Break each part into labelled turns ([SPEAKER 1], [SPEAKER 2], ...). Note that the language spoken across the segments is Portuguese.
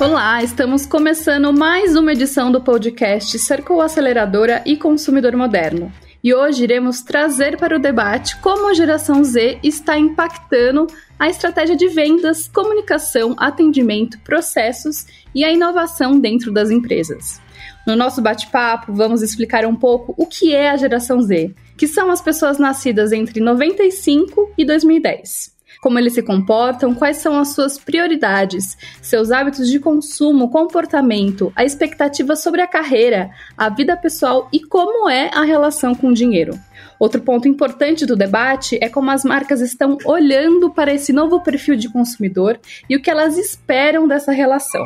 [SPEAKER 1] Olá, estamos começando mais uma edição do podcast Circle Aceleradora e Consumidor Moderno. E hoje iremos trazer para o debate como a geração Z está impactando a estratégia de vendas, comunicação, atendimento, processos e a inovação dentro das empresas. No nosso bate-papo, vamos explicar um pouco o que é a geração Z, que são as pessoas nascidas entre 95 e 2010 como eles se comportam, quais são as suas prioridades, seus hábitos de consumo, comportamento, a expectativa sobre a carreira, a vida pessoal e como é a relação com o dinheiro. Outro ponto importante do debate é como as marcas estão olhando para esse novo perfil de consumidor e o que elas esperam dessa relação.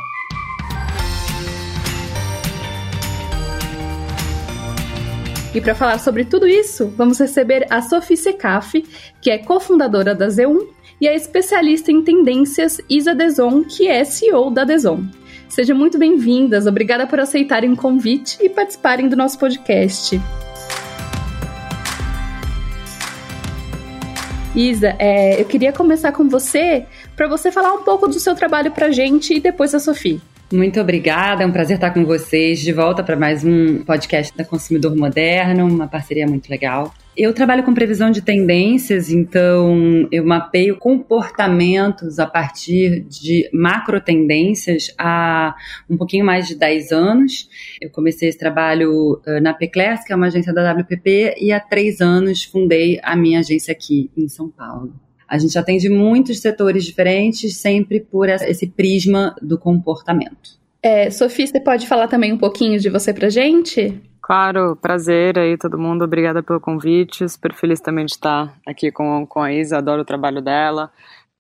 [SPEAKER 1] E para falar sobre tudo isso, vamos receber a Sophie Secaf, que é cofundadora da Z1 e a especialista em tendências Isa Deson, que é CEO da Deson. Sejam muito bem-vindas, obrigada por aceitarem o convite e participarem do nosso podcast. Isa, é, eu queria começar com você para você falar um pouco do seu trabalho para gente e depois a Sofia.
[SPEAKER 2] Muito obrigada, é um prazer estar com vocês de volta para mais um podcast da Consumidor Moderno, uma parceria muito legal. Eu trabalho com previsão de tendências, então eu mapeio comportamentos a partir de macro tendências há um pouquinho mais de 10 anos. Eu comecei esse trabalho na Peclers, que é uma agência da WPP, e há três anos fundei a minha agência aqui em São Paulo. A gente atende muitos setores diferentes, sempre por esse prisma do comportamento.
[SPEAKER 1] É, Sofia, você pode falar também um pouquinho de você pra gente?
[SPEAKER 3] Claro, prazer aí todo mundo, obrigada pelo convite, super feliz também de estar aqui com, com a Isa, adoro o trabalho dela.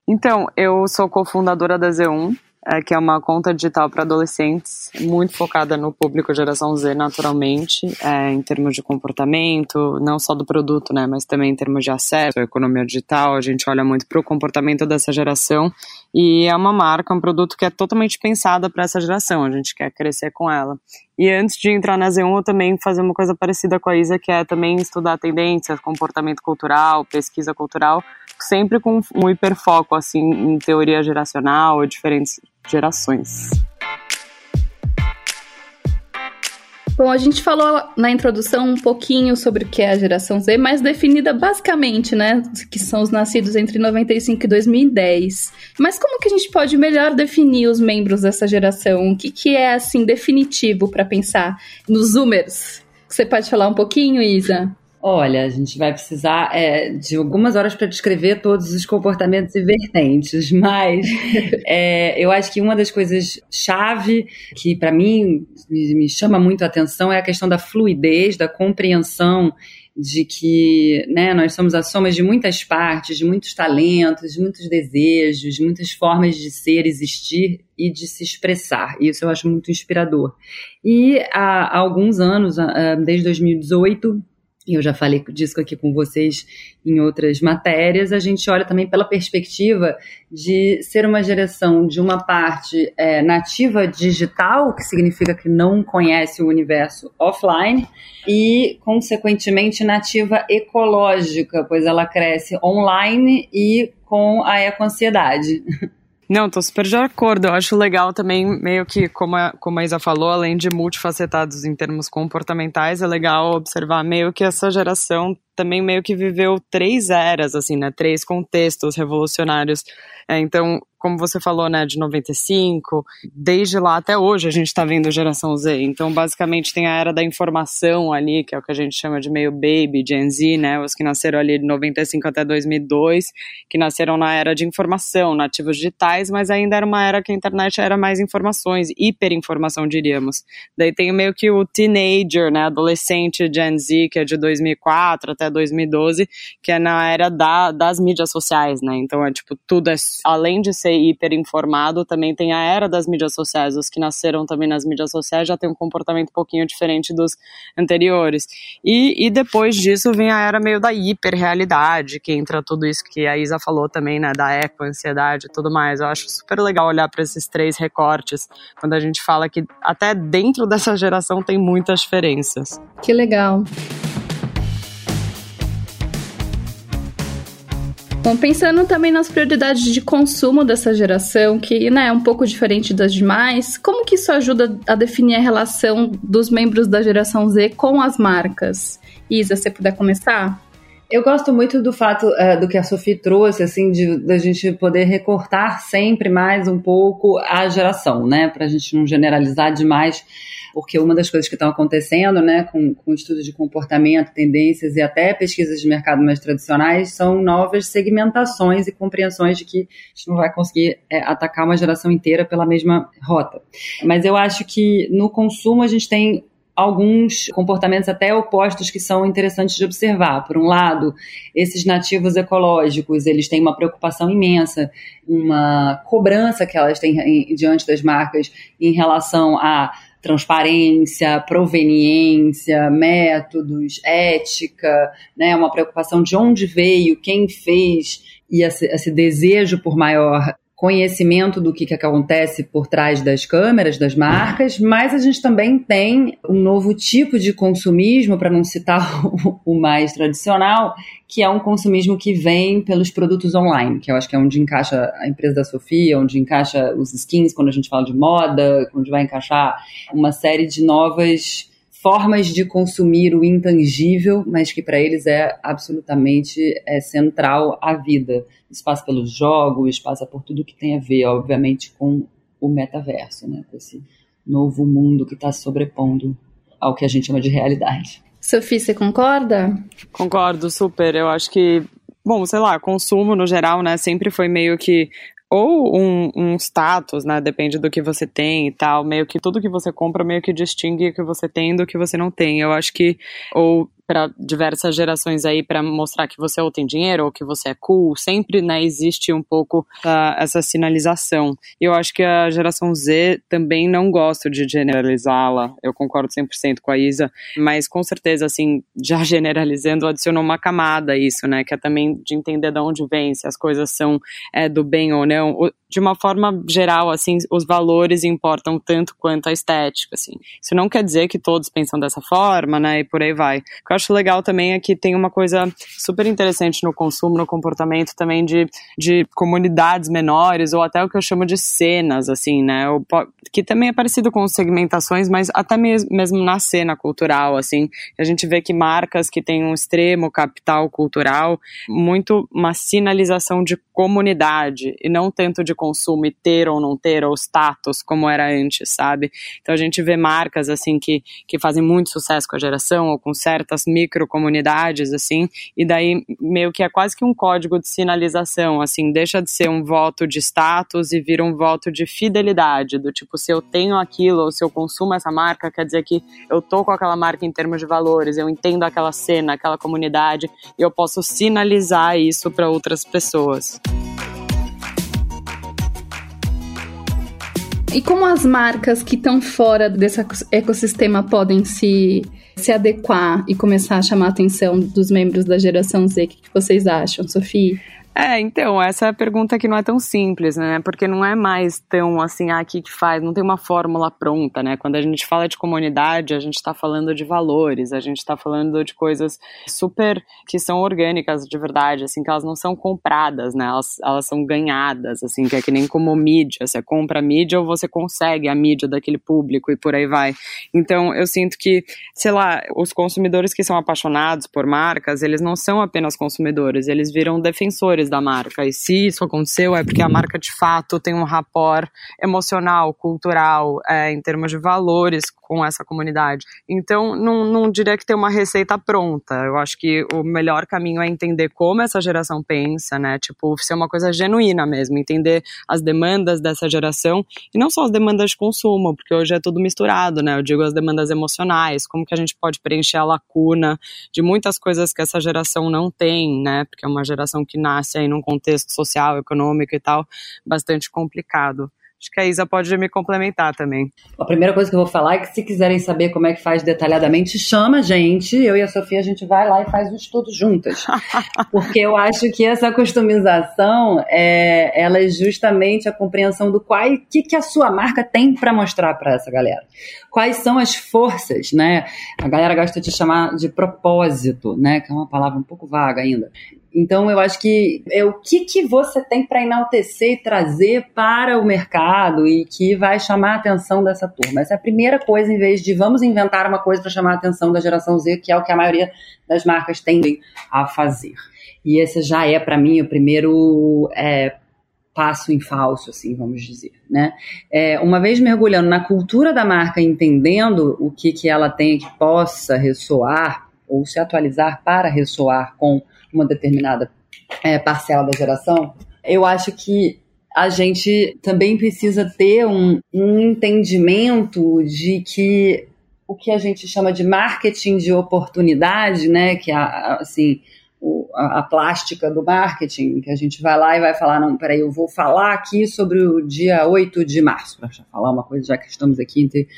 [SPEAKER 3] Então, eu sou cofundadora da Z1, é, que é uma conta digital para adolescentes, muito focada no público geração Z, naturalmente, é, em termos de comportamento, não só do produto, né, mas também em termos de acesso economia digital. A gente olha muito para o comportamento dessa geração e é uma marca, um produto que é totalmente pensada para essa geração. A gente quer crescer com ela. E antes de entrar na Z1, eu também fazer uma coisa parecida com a Isa, que é também estudar tendências, comportamento cultural, pesquisa cultural, sempre com um hiperfoco assim em teoria geracional, diferentes gerações.
[SPEAKER 1] Bom, a gente falou na introdução um pouquinho sobre o que é a geração Z, mas definida basicamente, né? Que são os nascidos entre 95 e 2010. Mas como que a gente pode melhor definir os membros dessa geração? O que, que é, assim, definitivo para pensar nos Zoomers? Você pode falar um pouquinho, Isa?
[SPEAKER 2] Olha, a gente vai precisar é, de algumas horas para descrever todos os comportamentos e vertentes, mas é, eu acho que uma das coisas chave que para mim me, chama muito a atenção é a questão da fluidez, da compreensão de que né, nós somos a soma de muitas partes, de muitos talentos, de muitos desejos, de muitas formas de ser, existir e de se expressar. Isso eu acho muito inspirador. E há, há alguns anos, desde 2018, eu já falei disso aqui com vocês em outras matérias, a gente olha também pela perspectiva de ser uma geração de uma parte é, nativa digital, que significa que não conhece o universo offline, e, consequentemente, nativa ecológica, pois ela cresce online e com a eco-ansiedade.
[SPEAKER 3] Não, tô super de acordo. Eu acho legal também, meio que, como a, como a Isa falou, além de multifacetados em termos comportamentais, é legal observar meio que essa geração também meio que viveu três eras, assim, né? Três contextos revolucionários. É, então, como você falou, né, de 95, desde lá até hoje a gente está vendo geração Z. Então, basicamente, tem a era da informação ali, que é o que a gente chama de meio baby, Gen Z, né, os que nasceram ali de 95 até 2002, que nasceram na era de informação, nativos digitais, mas ainda era uma era que a internet era mais informações, hiperinformação, diríamos. Daí tem meio que o teenager, né, adolescente Gen Z, que é de 2004 até 2012, que é na era da, das mídias sociais, né, então é tipo, tudo é, além de ser hiper informado, também tem a era das mídias sociais. Os que nasceram também nas mídias sociais já têm um comportamento um pouquinho diferente dos anteriores. E, e depois disso vem a era meio da hiperrealidade, que entra tudo isso que a Isa falou também, né, da eco-ansiedade e tudo mais. Eu acho super legal olhar para esses três recortes, quando a gente fala que até dentro dessa geração tem muitas diferenças.
[SPEAKER 1] Que legal. Bom, pensando também nas prioridades de consumo dessa geração, que né, é um pouco diferente das demais, como que isso ajuda a definir a relação dos membros da geração Z com as marcas? Isa, você puder começar?
[SPEAKER 2] Eu gosto muito do fato uh, do que a Sophie trouxe, assim, de da gente poder recortar sempre mais um pouco a geração, né? Para a gente não generalizar demais porque uma das coisas que estão acontecendo, né, com, com estudos de comportamento, tendências e até pesquisas de mercado mais tradicionais, são novas segmentações e compreensões de que a gente não vai conseguir é, atacar uma geração inteira pela mesma rota. Mas eu acho que no consumo a gente tem alguns comportamentos até opostos que são interessantes de observar. Por um lado, esses nativos ecológicos, eles têm uma preocupação imensa, uma cobrança que elas têm diante das marcas em relação a transparência, proveniência, métodos, ética, né, uma preocupação de onde veio, quem fez e esse, esse desejo por maior conhecimento do que, que acontece por trás das câmeras, das marcas, mas a gente também tem um novo tipo de consumismo, para não citar o, mais tradicional, que é um consumismo que vem pelos produtos online, que eu acho que é onde encaixa a empresa da Sofia, onde encaixa os skins quando a gente fala de moda, onde vai encaixar uma série de novas formas de consumir o intangível, mas que para eles é absolutamente é, central à vida. Isso passa pelos jogos, passa por tudo que tem a ver, obviamente, com o metaverso, né? com esse novo mundo que está sobrepondo ao que a gente chama de realidade.
[SPEAKER 1] Sofia, você concorda?
[SPEAKER 3] Concordo, super. Eu acho que bom, sei lá, consumo no geral, né, sempre foi meio que ou um, um, status, né? Depende do que você tem e tal. Meio que tudo que você compra meio que distingue o que você tem do que você não tem. Eu acho que, ou para diversas gerações aí para mostrar que você ou tem dinheiro ou que você é cool, sempre né, existe um pouco uh, essa sinalização. Eu acho que a geração Z também não gosta de generalizá-la, eu concordo 100% com a Isa, mas com certeza, assim, já generalizando, adicionou uma camada a isso, né, que é também de entender de onde vem, se as coisas são é, do bem ou não. De uma forma geral, assim, os valores importam tanto quanto a estética, assim. Isso não quer dizer que todos pensam dessa forma, né, e por aí vai eu acho legal também é que tem uma coisa super interessante no consumo, no comportamento também de, de comunidades menores, ou até o que eu chamo de cenas, assim, né? Que também é parecido com segmentações, mas até mesmo na cena cultural, assim. A gente vê que marcas que têm um extremo capital cultural, muito uma sinalização de comunidade, e não tanto de consumo e ter ou não ter, ou status, como era antes, sabe? Então a gente vê marcas, assim, que, que fazem muito sucesso com a geração, ou com certas microcomunidades, assim, e daí meio que é quase que um código de sinalização, assim, deixa de ser um voto de status e vira um voto de fidelidade, do tipo, se eu tenho aquilo ou se eu consumo essa marca, quer dizer que eu tô com aquela marca em termos de valores, eu entendo aquela cena, aquela comunidade, e eu posso sinalizar isso para outras pessoas.
[SPEAKER 1] E como as marcas que estão fora desse ecossistema podem se se adequar e começar a chamar a atenção dos membros da geração Z? O que vocês acham, Sofia?
[SPEAKER 3] É, então, essa é a pergunta que não é tão simples, né? Porque não é mais tão assim, ah, aqui que faz, não tem uma fórmula pronta, né? Quando a gente fala de comunidade, a gente está falando de valores, a gente está falando de coisas super que são orgânicas de verdade, assim, que elas não são compradas, né? Elas, elas são ganhadas, assim, que é que nem como mídia. Você compra a mídia ou você consegue a mídia daquele público e por aí vai. Então, eu sinto que, sei lá, os consumidores que são apaixonados por marcas, eles não são apenas consumidores, eles viram defensores valores da marca. E se isso aconteceu, é porque a marca de fato tem um rapport emocional, cultural, é, em termos de valores com essa comunidade. Então, não, não diria que tem uma receita pronta. Eu acho que o melhor caminho é entender como essa geração pensa, né? Tipo, ser uma coisa genuína mesmo, entender as demandas dessa geração e não só as demandas de consumo, porque hoje é tudo misturado, né? Eu digo as demandas emocionais, como que a gente pode preencher a lacuna de muitas coisas que essa geração não tem, né? Porque é uma geração que nasce aí num contexto social, econômico e tal, bastante complicado. Acho que a Isa pode me complementar também.
[SPEAKER 2] A primeira coisa que eu vou falar é que se quiserem saber como é que faz detalhadamente, chama a gente. Eu e a Sofia, a gente vai lá e faz o estudo juntas. Porque eu acho que essa customização, é, ela é justamente a compreensão do qual, que, que a sua marca tem para mostrar para essa galera. Quais são as forças, né? A galera gosta de chamar de propósito, né? Que é uma palavra um pouco vaga ainda Então, eu acho que é o que, que você tem para enaltecer e trazer para o mercado e que vai chamar a atenção dessa turma. Essa é a primeira coisa, em vez de vamos inventar uma coisa para chamar a atenção da geração Z, que é o que a maioria das marcas tendem a fazer. E esse já é, para mim, o primeiro é, passo em falso, assim, vamos dizer, né? É, uma vez mergulhando na cultura da marca, entendendo o que, que ela tem que possa ressoar ou se atualizar para ressoar com uma determinada é, parcela da geração, eu acho que a gente também precisa ter um, um entendimento de que o que a gente chama de marketing de oportunidade, né, que é assim, a, a, plástica do marketing, que a gente vai lá e vai falar, não, peraí, eu vou falar aqui sobre o dia 8 de março, para falar uma coisa, já que estamos aqui entre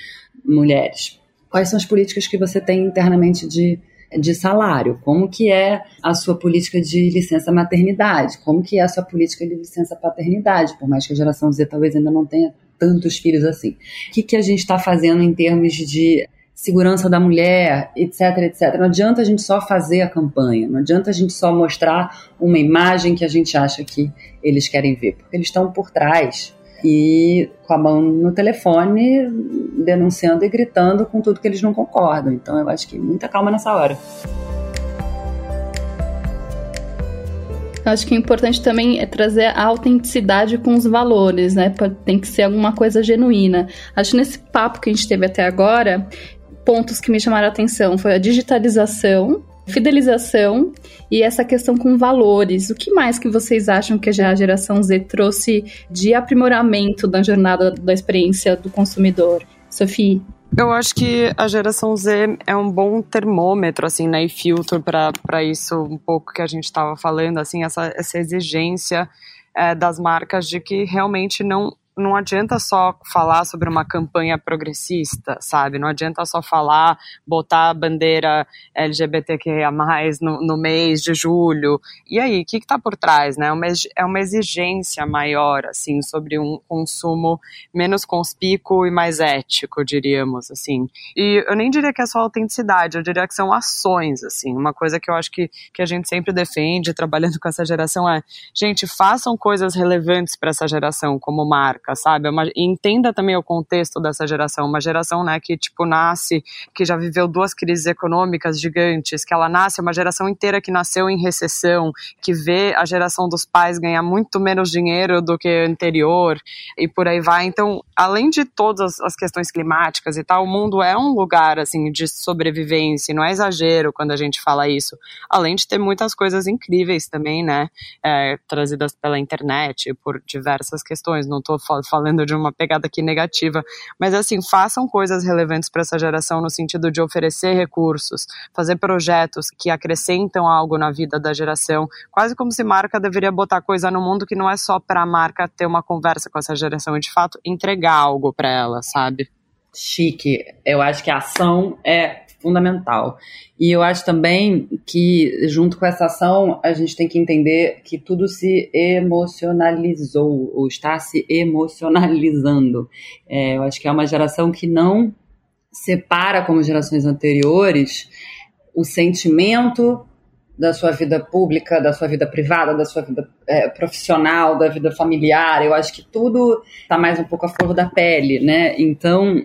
[SPEAKER 2] mulheres. Quais são as políticas que você tem internamente de de salário, como que é a sua política de licença maternidade, como que é a sua política de licença paternidade, por mais que a geração Z talvez ainda não tenha tantos filhos assim. O que, que a gente está fazendo em termos de segurança da mulher, etc, etc. Não adianta a gente só fazer a campanha, não adianta a gente só mostrar uma imagem que a gente acha que eles querem ver, porque eles estão por trás e com a mão no telefone, denunciando e gritando com tudo que eles não concordam. Então eu acho que muita calma nessa hora.
[SPEAKER 1] Acho que é importante também é trazer a autenticidade com os valores, né? Tem que ser alguma coisa genuína. Acho que nesse papo que a gente teve até agora, pontos que me chamaram a atenção foi a digitalização, fidelização e essa questão com valores. O que mais que vocês acham que a geração Z trouxe de aprimoramento da jornada da experiência do consumidor? Sophie?
[SPEAKER 3] Eu acho que a geração Z é um bom termômetro, assim, né, e filtro para isso um pouco que a gente estava falando, assim, essa, essa exigência é, das marcas de que realmente não não adianta só falar sobre uma campanha progressista, sabe? Não adianta só falar, botar a bandeira LGBTQIA+, no, no mês de julho. E aí, o que está por trás, né? Uma, é uma exigência maior, assim, sobre um consumo menos conspícuo e mais ético, diríamos, assim. E eu nem diria que é só autenticidade, eu diria que são ações, assim. Uma coisa que eu acho que, que a gente sempre defende, trabalhando com essa geração, é, gente, façam coisas relevantes para essa geração, como marca marca, sabe? Uma, entenda também o contexto dessa geração, uma geração, né, que tipo nasce, que já viveu duas crises econômicas gigantes, que ela nasce, uma geração inteira que nasceu em recessão, que vê a geração dos pais ganhar muito menos dinheiro do que anterior e por aí vai. Então, além de todas as questões climáticas e tal, o mundo é um lugar assim de sobrevivência, não é exagero quando a gente fala isso. Além de ter muitas coisas incríveis também, né, é, trazidas pela internet por diversas questões. Não estou falando de uma pegada aqui negativa, mas assim, façam coisas relevantes para essa geração no sentido de oferecer recursos, fazer projetos que acrescentam algo na vida da geração, quase como se marca deveria botar coisa no mundo que não é só para a marca ter uma conversa com essa geração e de fato entregar algo para ela, sabe?
[SPEAKER 2] Chique. Eu acho que a ação é fundamental. E eu acho também que, junto com essa ação, a gente tem que entender que tudo se emocionalizou, ou está se emocionalizando. É, eu acho que é uma geração que não separa, como gerações anteriores, o sentimento da sua vida pública, da sua vida privada, da sua vida é, profissional, da vida familiar. Eu acho que tudo está mais um pouco à flor da pele, né? Então,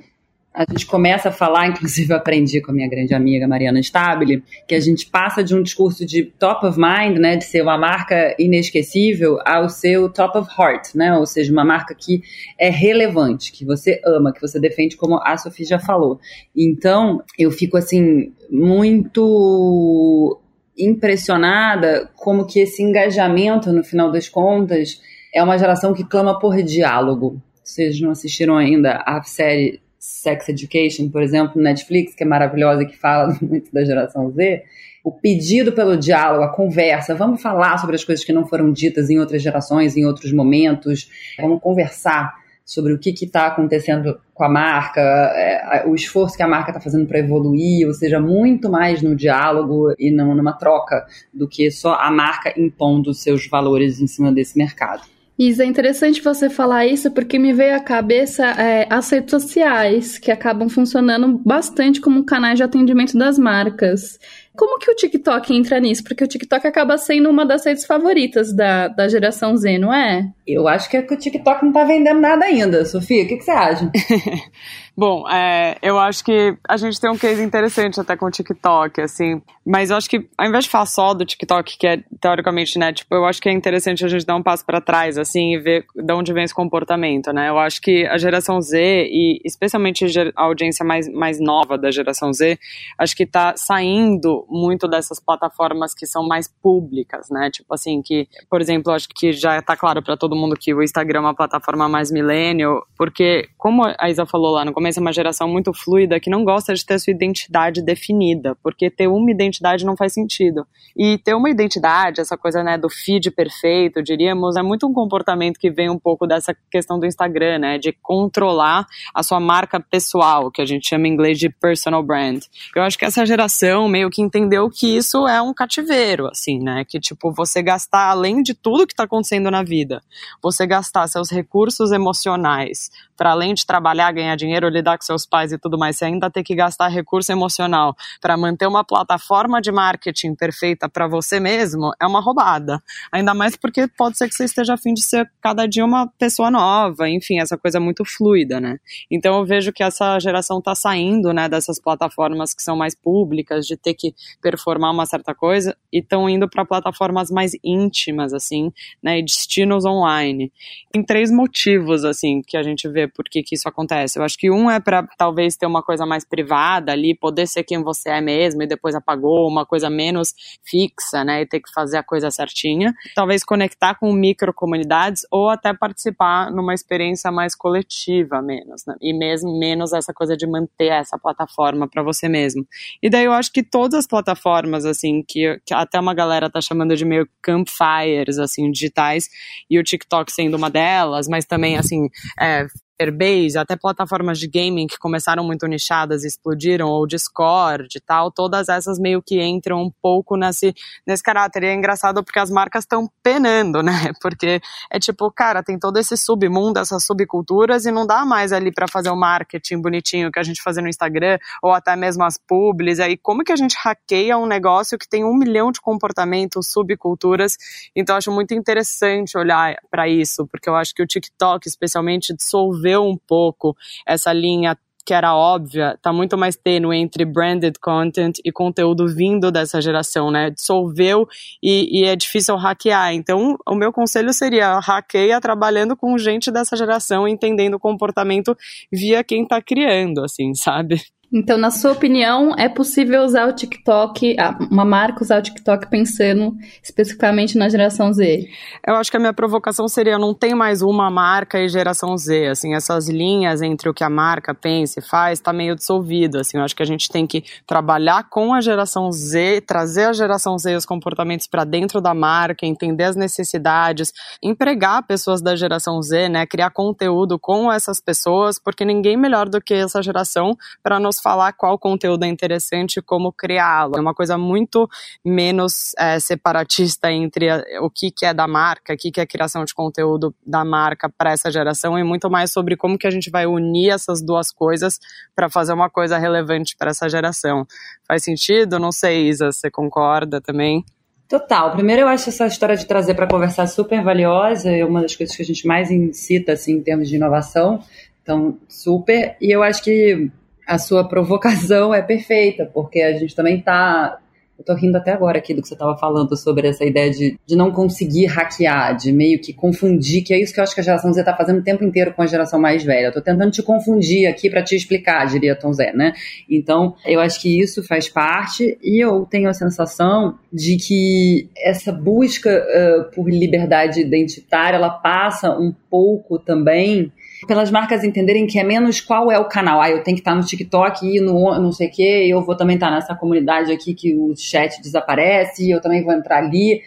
[SPEAKER 2] a gente começa a falar, inclusive eu aprendi com a minha grande amiga Mariana Stabile, que a gente passa de um discurso de top of mind, né, de ser uma marca inesquecível, ao seu top of heart, né, ou seja, uma marca que é relevante, que você ama, que você defende, como a Sofia já falou. Então, eu fico assim muito impressionada como que esse engajamento, no final das contas, é uma geração que clama por diálogo. Vocês não assistiram ainda a série Sex Education, por exemplo, Netflix, que é maravilhosa, que fala muito da geração Z, o pedido pelo diálogo, a conversa, vamos falar sobre as coisas que não foram ditas em outras gerações, em outros momentos, vamos conversar sobre o que está acontecendo com a marca, é, o esforço que a marca está fazendo para evoluir, ou seja, muito mais no diálogo e não numa troca do que só a marca impondo seus valores em cima desse mercado.
[SPEAKER 1] Isa, é interessante você falar isso porque me veio à cabeça é, as redes sociais, que acabam funcionando bastante como canais de atendimento das marcas. Como que o TikTok entra nisso? Porque o TikTok acaba sendo uma das redes favoritas da, da geração Z, não é?
[SPEAKER 2] Eu acho que, é que o TikTok não tá vendendo nada ainda, Sofia. O que, que você acha?
[SPEAKER 3] Bom, é, eu acho que a gente tem um case interessante até com o TikTok, assim. Mas eu acho que, ao invés de falar só do TikTok, que é teoricamente, né, tipo, eu acho que é interessante a gente dar um passo para trás, assim, e ver de onde vem esse comportamento, né? Eu acho que a geração Z, e especialmente a audiência mais, mais nova da geração Z, acho que tá saindo muito dessas plataformas que são mais públicas, né? Tipo assim, que, por exemplo, acho que já tá claro para todo mundo que o Instagram é uma plataforma mais millennial, porque, como a Isa falou lá no começo, é uma geração muito fluida que não gosta de ter sua identidade definida, porque ter uma identidade não faz sentido. E ter uma identidade, essa coisa né, do feed perfeito, diríamos, é muito um comportamento que vem um pouco dessa questão do Instagram, né, de controlar a sua marca pessoal, que a gente chama em inglês de personal brand. Eu acho que essa geração meio que entendeu que isso é um cativeiro, assim, né, que tipo, você gastar além de tudo que está acontecendo na vida, você gastar seus recursos emocionais para além de trabalhar, ganhar dinheiro, lidar com seus pais e tudo mais, você ainda tem que gastar recurso emocional para manter uma plataforma de marketing perfeita para você mesmo, é uma roubada. Ainda mais porque pode ser que você esteja afim de ser cada dia uma pessoa nova, enfim, essa coisa muito fluida, né? Então eu vejo que essa geração está saindo, né, dessas plataformas que são mais públicas, de ter que performar uma certa coisa, e estão indo para plataformas mais íntimas, assim, né, e destinos online. Tem três motivos, assim, que a gente vê por que, que isso acontece. Eu acho que um é para talvez ter uma coisa mais privada ali, poder ser quem você é mesmo e depois apagou, uma coisa menos fixa, né? E ter que fazer a coisa certinha. Talvez conectar com micro comunidades ou até participar numa experiência mais coletiva, menos, né? E mesmo menos essa coisa de manter essa plataforma para você mesmo. E daí eu acho que todas as plataformas, assim, que, que até uma galera tá chamando de meio campfires, assim, digitais, e o TikTok sendo uma delas, mas também, assim, é, Airbase, até plataformas de gaming que começaram muito nichadas e explodiram, ou Discord e tal, todas essas meio que entram um pouco nesse, nesse caráter. E é engraçado porque as marcas estão penando, né? Porque é tipo, cara, tem todo esse submundo, essas subculturas, e não dá mais ali para fazer o marketing bonitinho que a gente fazia no Instagram, ou até mesmo as publis. Aí como que a gente hackeia um negócio que tem um milhão de comportamentos, subculturas? Então acho muito interessante olhar para isso, porque eu acho que o TikTok, especialmente, dissolveu um pouco essa linha que era óbvia, tá muito mais tênue entre branded content e conteúdo vindo dessa geração, né? Dissolveu e, e, é difícil hackear. Então, o meu conselho seria hackeia trabalhando com gente dessa geração, entendendo o comportamento via quem tá criando, assim, sabe?
[SPEAKER 1] Então, na sua opinião, é possível usar o TikTok, uma marca usar o TikTok pensando especificamente na geração Z?
[SPEAKER 3] Eu acho que a minha provocação seria não tem mais uma marca e geração Z, assim, essas linhas entre o que a marca pensa e faz está meio dissolvido, assim, eu acho que a gente tem que trabalhar com a geração Z, trazer a geração Z os comportamentos para dentro da marca, entender as necessidades, empregar pessoas da geração Z, né, criar conteúdo com essas pessoas, porque ninguém melhor do que essa geração para nos falar qual conteúdo é interessante e como criá-lo. É uma coisa muito menos é, separatista entre a, o que, que é da marca, o que, que é criação de conteúdo da marca para essa geração e muito mais sobre como que a gente vai unir essas duas coisas para fazer uma coisa relevante para essa geração. Faz sentido? Não sei, Isa, você concorda também?
[SPEAKER 2] Total. Primeiro, eu acho essa história de trazer para conversar super valiosa, é uma das coisas que a gente mais incita, assim, em termos de inovação. Então, super. E eu acho que a sua provocação é perfeita, porque a gente também está eu tô rindo até agora aqui do que você estava falando sobre essa ideia de, de não conseguir hackear, de meio que confundir, que é isso que eu acho que a geração Z tá fazendo o tempo inteiro com a geração mais velha. Eu tô tentando te confundir aqui para te explicar, diria Tom Zé, né? Então, eu acho que isso faz parte e eu tenho a sensação de que essa busca uh, por liberdade identitária, ela passa um pouco também pelas marcas entenderem que é menos qual é o canal. Ah, eu tenho que estar no TikTok e no não sei o quê, eu vou também estar nessa comunidade aqui que o chat desaparece, eu também vou entrar ali.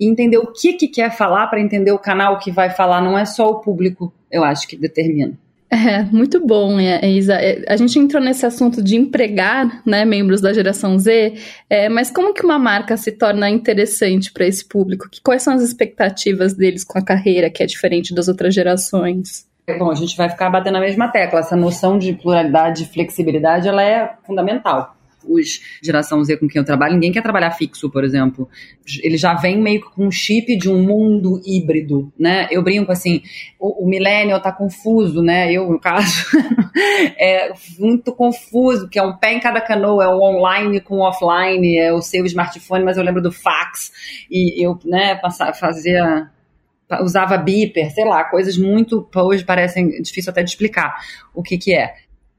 [SPEAKER 2] E entender o que, que quer falar para entender o canal que vai falar, não é só o público, eu acho que determina.
[SPEAKER 1] É, muito bom, é, Isa. É, a gente entrou nesse assunto de empregar né, membros da geração Z, é, mas como que uma marca se torna interessante para esse público? Quais são as expectativas deles com a carreira que é diferente das outras gerações?
[SPEAKER 2] Bom, a gente vai ficar batendo na mesma tecla. Essa noção de pluralidade e flexibilidade ela é fundamental. os geração Z com quem eu trabalho, ninguém quer trabalhar fixo, por exemplo. Ele já vem meio com um chip de um mundo híbrido, né? Eu brinco assim, o, o millennial tá confuso, né? Eu, no caso, é muito confuso, que é um pé em cada canoa, é o online com o offline, é o seu smartphone, mas eu lembro do fax, e eu, né, passar, fazia usava beeper, sei lá, coisas muito hoje parecem difícil até de explicar o que que é.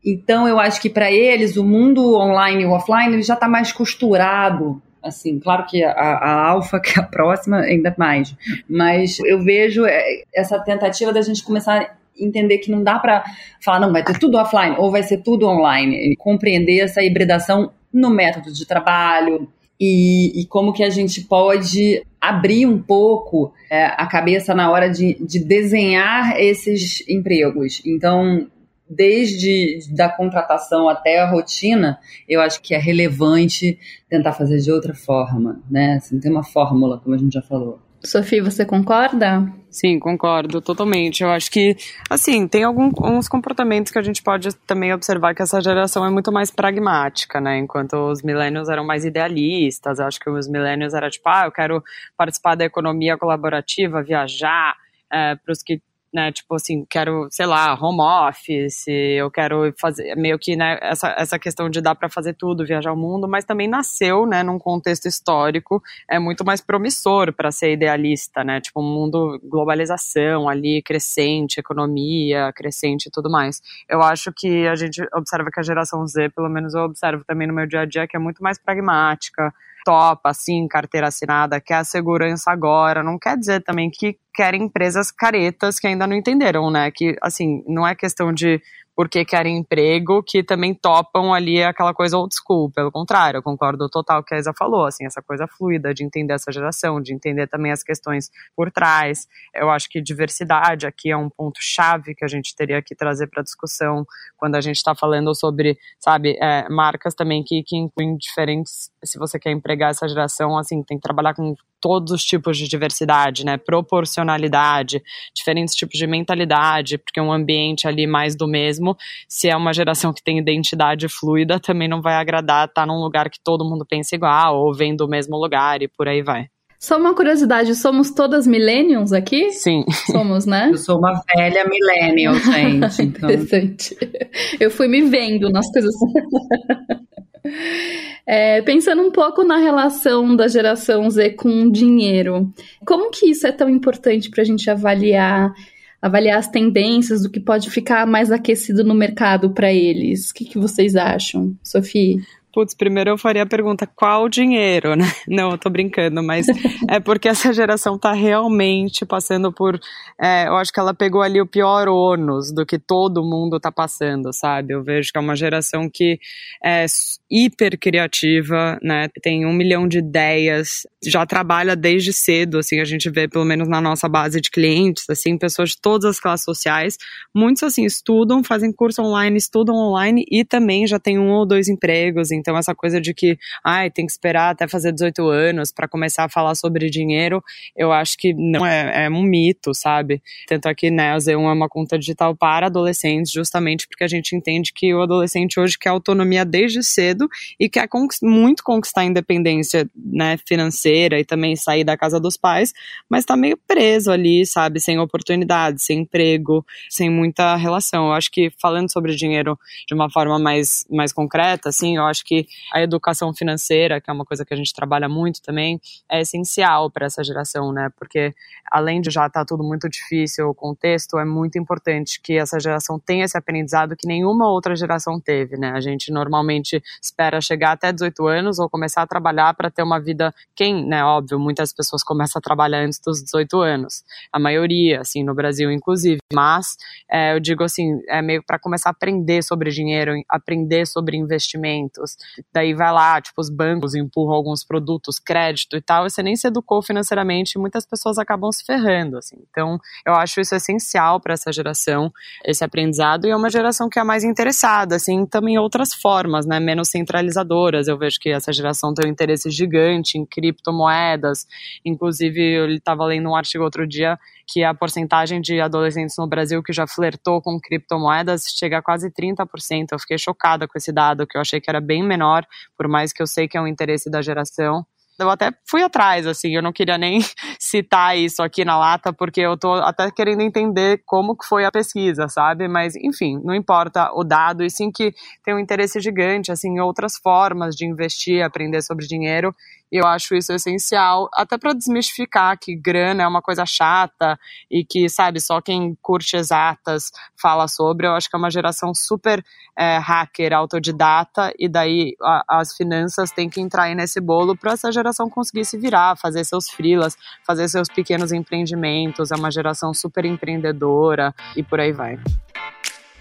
[SPEAKER 2] Então, eu acho que para eles, o mundo online e offline ele já está mais costurado. Assim, claro que a, a alfa, que é a próxima, ainda mais. Mas eu vejo é, essa tentativa da gente começar a entender que não dá para falar, não, vai ter tudo offline ou vai ser tudo online. E compreender essa hibridação no método de trabalho, e, e, como que a gente pode abrir um pouco é, a cabeça na hora de, de desenhar esses empregos. Então, desde da contratação até a rotina, eu acho que é relevante tentar fazer de outra forma, né? Assim, tem uma fórmula, como a gente já falou.
[SPEAKER 1] Sofia, você concorda?
[SPEAKER 3] Sim, concordo totalmente. Eu acho que, assim, tem alguns comportamentos que a gente pode também observar que essa geração é muito mais pragmática, né? Enquanto os millennials eram mais idealistas. Acho que os millennials era tipo, ah, eu quero participar da economia colaborativa, viajar. É, para os que né, tipo assim, quero, sei lá, home office, eu quero fazer, meio que, né, essa, essa questão de dar para fazer tudo, viajar o mundo, mas também nasceu, né, num contexto histórico, é muito mais promissor para ser idealista, né, tipo, um mundo, globalização ali, crescente, economia crescente e tudo mais. Eu acho que a gente observa que a geração Z, pelo menos eu observo também no meu dia a dia, que é muito mais pragmática, topa, assim, carteira assinada, quer a segurança agora. Não quer dizer também que querem empresas caretas que ainda não entenderam, né? Que, assim, não é questão de porque querem emprego, que também topam ali aquela coisa old school. Pelo contrário, eu concordo total que a Isa falou, assim, essa coisa fluida de entender essa geração, de entender também as questões por trás. Eu acho que diversidade aqui é um ponto chave que a gente teria que trazer para discussão quando a gente está falando sobre, sabe, é, marcas também que, que incluem diferentes. Se você quer empregar essa geração, assim, tem que trabalhar com todos os tipos de diversidade, né? Proporcionalidade, diferentes tipos de mentalidade, porque um ambiente ali mais do mesmo, se é uma geração que tem identidade fluida, também não vai agradar estar tá num lugar que todo mundo pensa igual, ou vem do mesmo lugar e por aí vai.
[SPEAKER 1] Só uma curiosidade, somos todas millennials aqui?
[SPEAKER 3] Sim.
[SPEAKER 1] Somos, né?
[SPEAKER 2] Eu sou uma velha millennial, gente.
[SPEAKER 1] Então... Interessante. Eu fui me vendo nas coisas. É, pensando um pouco na relação da geração Z com dinheiro, como que isso é tão importante para a gente avaliar, avaliar as tendências do que pode ficar mais aquecido no mercado para eles? O que, que vocês acham, Sofia?
[SPEAKER 3] Putz, primeiro eu faria a pergunta: qual dinheiro, né? Não, eu tô brincando, mas é porque essa geração tá realmente passando por. É, eu acho que ela pegou ali o pior ônus do que todo mundo tá passando, sabe? Eu vejo que é uma geração que é hiper criativa, né? Tem um milhão de ideias, já trabalha desde cedo, assim, a gente vê pelo menos na nossa base de clientes, assim, pessoas de todas as classes sociais. Muitos, assim, estudam, fazem curso online, estudam online e também já tem um ou dois empregos, então, essa coisa de que, ai, tem que esperar até fazer 18 anos para começar a falar sobre dinheiro, eu acho que não é, é um mito, sabe? Tanto aqui, né, o Z1 é uma conta digital para adolescentes, justamente porque a gente entende que o adolescente hoje quer autonomia desde cedo e quer muito conquistar a independência, né, financeira e também sair da casa dos pais, mas tá meio preso ali, sabe? Sem oportunidade, sem emprego, sem muita relação. Eu acho que falando sobre dinheiro de uma forma mais, mais concreta, assim, eu acho que que a educação financeira, que é uma coisa que a gente trabalha muito também, é essencial para essa geração, né? Porque além de já estar tá tudo muito difícil, o contexto é muito importante que essa geração tenha esse aprendizado que nenhuma outra geração teve, né? A gente normalmente espera chegar até 18 anos ou começar a trabalhar para ter uma vida. Quem, né? Óbvio, muitas pessoas começam a trabalhar antes dos 18 anos, a maioria, assim, no Brasil, inclusive. Mas é, eu digo assim, é meio para começar a aprender sobre dinheiro, aprender sobre investimentos, daí vai lá, tipo, os bancos empurram alguns produtos, crédito e tal, e você nem se educou financeiramente muitas pessoas acabam se ferrando, assim. Então, eu acho isso essencial para essa geração, esse aprendizado, e é uma geração que é mais interessada, assim, também outras formas, né, menos centralizadoras. Eu vejo que essa geração tem um interesse gigante em criptomoedas, inclusive eu estava lendo um artigo outro dia que a porcentagem de adolescentes no Brasil que já flertou com criptomoedas chega a quase 30%. Eu fiquei chocada com esse dado, que eu achei que era bem menor, por mais que eu sei que é um interesse da geração. Eu até fui atrás, assim, eu não queria nem citar isso aqui na lata, porque eu tô até querendo entender como que foi a pesquisa, sabe? Mas, enfim, não importa o dado, e sim que tem um interesse gigante, assim, outras formas de investir, aprender sobre dinheiro, eu acho isso essencial, até para desmistificar que grana é uma coisa chata e que, sabe, só quem curte exatas fala sobre. Eu acho que é uma geração super é, hacker, autodidata, e daí a, as finanças têm que entrar aí nesse bolo para essa geração conseguir se virar, fazer seus frilas, fazer seus pequenos empreendimentos. É uma geração super empreendedora e por aí vai.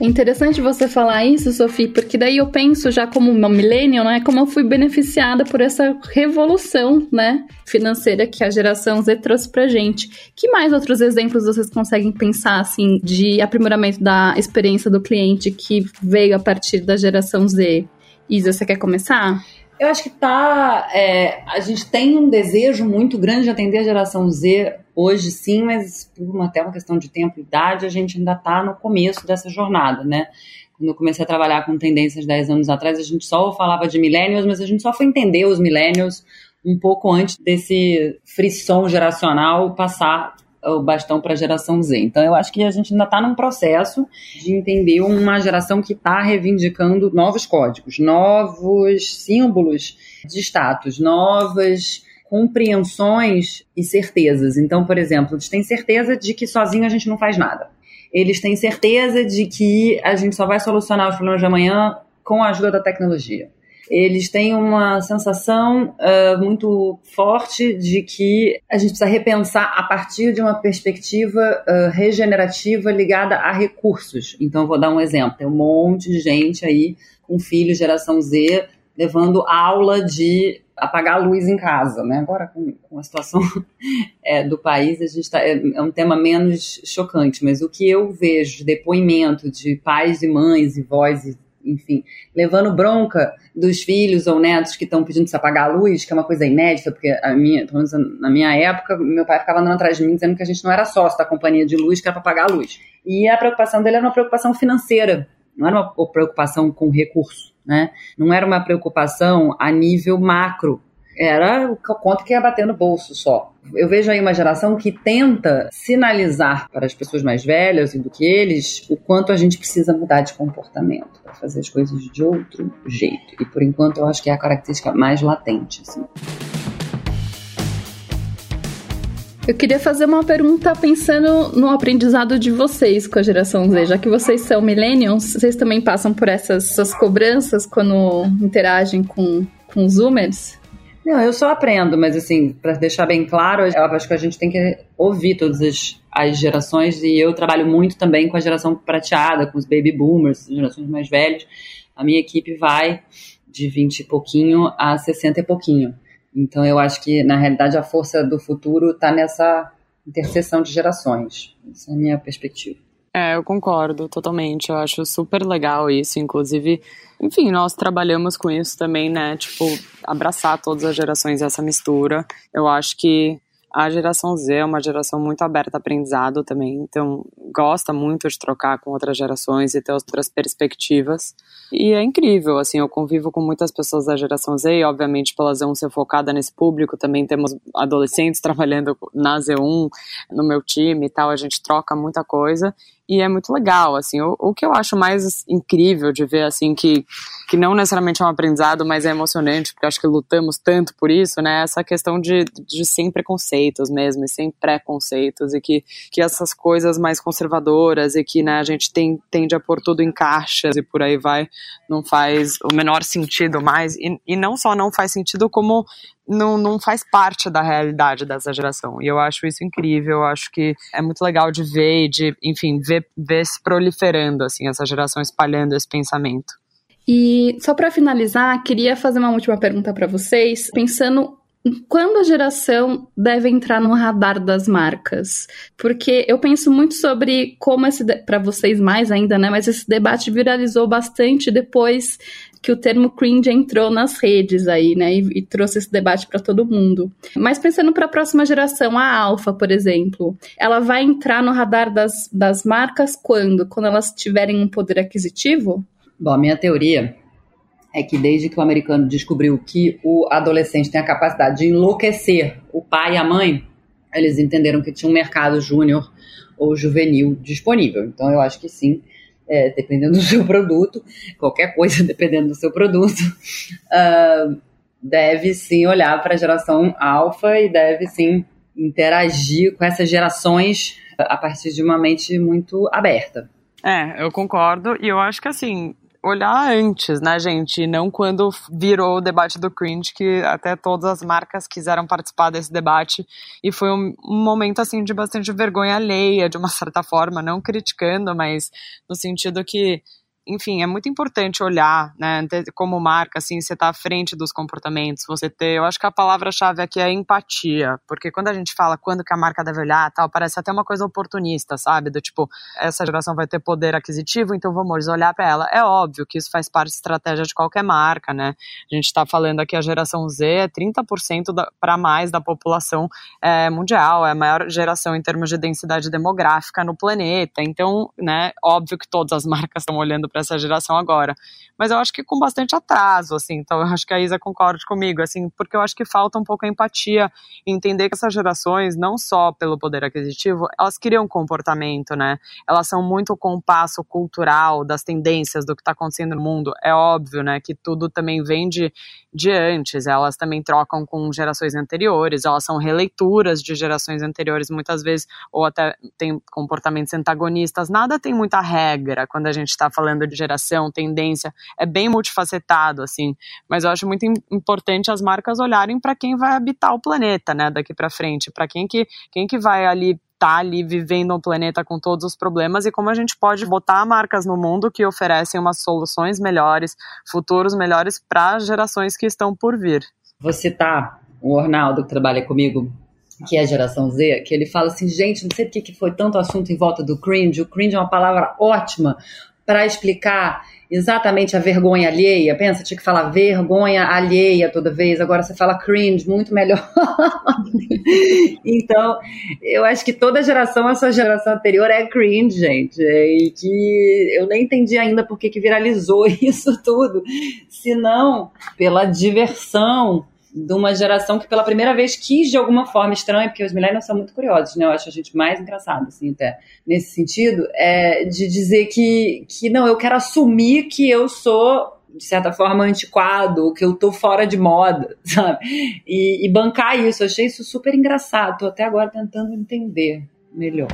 [SPEAKER 1] É interessante você falar isso, Sofia, porque daí eu penso já como uma millennial, né, como eu fui beneficiada por essa revolução, né, financeira que a geração Z trouxe pra gente. Que mais outros exemplos vocês conseguem pensar, assim, de aprimoramento da experiência do cliente que veio a partir da geração Z? Isa, você quer começar?
[SPEAKER 2] Eu acho que tá. É, a gente tem um desejo muito grande de atender a geração Z hoje, sim, mas por uma, até uma questão de tempo e idade, a gente ainda está no começo dessa jornada, né? Quando eu comecei a trabalhar com tendências 10 anos atrás, a gente só falava de millennials, mas a gente só foi entender os millennials um pouco antes desse frisson geracional passar o bastão para a geração Z. Então, eu acho que a gente ainda está num processo de entender uma geração que está reivindicando novos códigos, novos símbolos de status, novas compreensões e certezas. Então, por exemplo, eles têm certeza de que sozinho a gente não faz nada. Eles têm certeza de que a gente só vai solucionar os problemas de amanhã com a ajuda da tecnologia eles têm uma sensação uh, muito forte de que a gente precisa repensar a partir de uma perspectiva uh, regenerativa ligada a recursos. Então, vou dar um exemplo: tem um monte de gente aí com filhos, geração Z, levando aula de apagar a luz em casa, né? Agora, com, com a situação é, do país, a gente tá, é, é, um tema menos chocante, mas o que eu vejo de depoimento de pais e mães e vozes enfim, levando bronca dos filhos ou netos que estão pedindo se apagar a luz, que é uma coisa inédita, porque a minha, pelo menos na minha época, meu pai ficava andando atrás de mim dizendo que a gente não era sócio da companhia de luz, que era para apagar a luz. E a preocupação dele era uma preocupação financeira, não era uma preocupação com recurso, né? Não era uma preocupação a nível macro, era o quanto que ia bater no bolso só. Eu vejo aí uma geração que tenta sinalizar para as pessoas mais velhas e do que eles o quanto a gente precisa mudar de comportamento para fazer as coisas de outro jeito. E por enquanto eu acho que é a característica mais latente. Assim.
[SPEAKER 1] Eu queria fazer uma pergunta pensando no aprendizado de vocês com a geração Z, já que vocês são millennials, vocês também passam por essas, essas cobranças quando interagem com, com os Zoomers?
[SPEAKER 2] Não, eu só aprendo, mas assim, para deixar bem claro, eu acho que a gente tem que ouvir todas as, as gerações e eu trabalho muito também com a geração prateada, com os baby boomers, gerações mais velhas. A minha equipe vai de 20 e pouquinho a 60 e pouquinho. Então eu acho que, na realidade, a força do futuro está nessa interseção de gerações. Essa é a minha perspectiva.
[SPEAKER 3] É, eu concordo totalmente. Eu acho super legal isso. Inclusive, enfim, nós trabalhamos com isso também, né? Tipo, abraçar todas as gerações essa mistura. Eu acho que a geração Z é uma geração muito aberta a aprendizado também, então gosta muito de trocar com outras gerações e ter outras perspectivas. E é incrível, assim, eu convivo com muitas pessoas da geração Z e, obviamente, pela Z1 ser focada nesse público, também temos adolescentes trabalhando na Z1, no meu time e tal, a gente troca muita coisa e é muito legal, assim, o, o, que eu acho mais incrível de ver, assim, que, que não necessariamente é um aprendizado, mas é emocionante, porque acho que lutamos tanto por isso, né, essa questão de, de sem preconceitos mesmo, e sem preconceitos, e que, que essas coisas mais conservadoras, e que, né, a gente tem, tende a pôr tudo em caixas, e por aí vai, não faz o menor sentido mais, e, e não só não faz sentido, como não, não faz parte da realidade dessa geração. E eu acho isso incrível, eu acho que é muito legal de ver de, enfim, ver, ver se proliferando, assim, essa geração espalhando esse pensamento.
[SPEAKER 1] E só para finalizar, queria fazer uma última pergunta para vocês, pensando quando a geração deve entrar no radar das marcas? Porque eu penso muito sobre como esse para vocês mais ainda, né? Mas esse debate viralizou bastante depois que o termo cringe entrou nas redes aí, né? E, e trouxe esse debate para todo mundo. Mas pensando para a próxima geração, a Alfa, por exemplo, ela vai entrar no radar das, das marcas quando? Quando elas tiverem um poder aquisitivo?
[SPEAKER 2] Bom, a minha teoria é que desde que o americano descobriu que o adolescente tem a capacidade de enlouquecer o pai e a mãe, eles entenderam que tinha um mercado júnior ou juvenil disponível. Então eu acho que sim, é, dependendo do seu produto, qualquer coisa dependendo do seu produto, uh, deve sim olhar para a geração alfa e deve sim interagir com essas gerações a partir de uma mente muito aberta.
[SPEAKER 3] É, eu concordo. E eu acho que assim, olhar antes, né, gente? Não quando virou o debate do cringe, que até todas as marcas quiseram participar desse debate. E foi um, um, momento, assim, de bastante vergonha alheia, de uma certa forma, não criticando, mas no sentido que enfim, é muito importante olhar, né, como marca, assim, você tá à frente dos comportamentos, você ter, eu acho que a palavra-chave aqui é empatia, porque quando a gente fala quando que a marca deve olhar, tal, parece até uma coisa oportunista, sabe, do tipo, essa geração vai ter poder aquisitivo, então vamos olhar para ela. É óbvio que isso faz parte da estratégia de qualquer marca, né, a gente tá falando aqui a geração Z é 30% para mais da população é, mundial, é a maior geração em termos de densidade demográfica no planeta, então, né, óbvio que todas as marcas estão olhando para essa geração agora. Mas eu acho que com bastante atraso, assim. Então eu acho que a Isa concorda comigo, assim, porque eu acho que falta um pouco a empatia, entender que essas gerações, não só pelo poder aquisitivo, elas criam comportamento, né? Elas são muito o passo cultural das tendências do que está acontecendo no mundo. É óbvio, né, que tudo também vem de, de antes. Elas também trocam com gerações anteriores, elas são releituras de gerações anteriores muitas vezes, ou até tem comportamentos antagonistas. Nada tem muita regra quando a gente está falando de geração, tendência, é bem multifacetado, assim. Mas eu acho muito importante as marcas olharem para quem vai habitar o planeta, né, daqui para frente, para quem que, quem que vai ali tá ali vivendo um planeta com todos os problemas e como a gente pode botar marcas no mundo que oferecem umas soluções melhores, futuros melhores para gerações que estão por vir.
[SPEAKER 2] Você tá, o Ornaldo que trabalha comigo, que é a geração Z, que ele fala assim, gente, não sei por que foi tanto assunto em volta do cringe, o cringe é uma palavra ótima, para explicar exatamente a vergonha alheia. Pensa, tinha que falar vergonha alheia toda vez, agora você fala cringe, muito melhor. então, eu acho que toda geração, a sua geração anterior é cringe, gente. E que eu nem entendi ainda por que, que viralizou isso tudo. Se não, pela diversão de uma geração que pela primeira vez quis de alguma forma estranha, porque os millennials são muito curiosos, né? Eu acho a gente mais engraçado, assim, até nesse sentido, é de dizer que, que não, eu quero assumir que eu sou de certa forma antiquado, que eu tô fora de moda, sabe? E, e bancar isso, eu achei isso super engraçado. Tô até agora tentando entender melhor.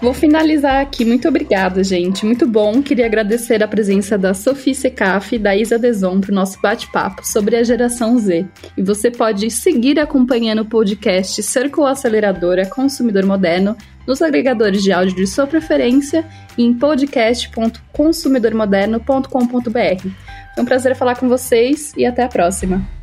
[SPEAKER 1] Vou finalizar aqui. Muito obrigada, gente. Muito bom. Queria agradecer a presença da Sophie Secaf e da Isa Deson para o nosso bate-papo sobre a geração Z. E você pode seguir acompanhando o podcast Circle Aceleradora Consumidor Moderno nos agregadores de áudio de sua preferência e em podcast.consumidormoderno.com.br. Foi um prazer falar com vocês e até a próxima.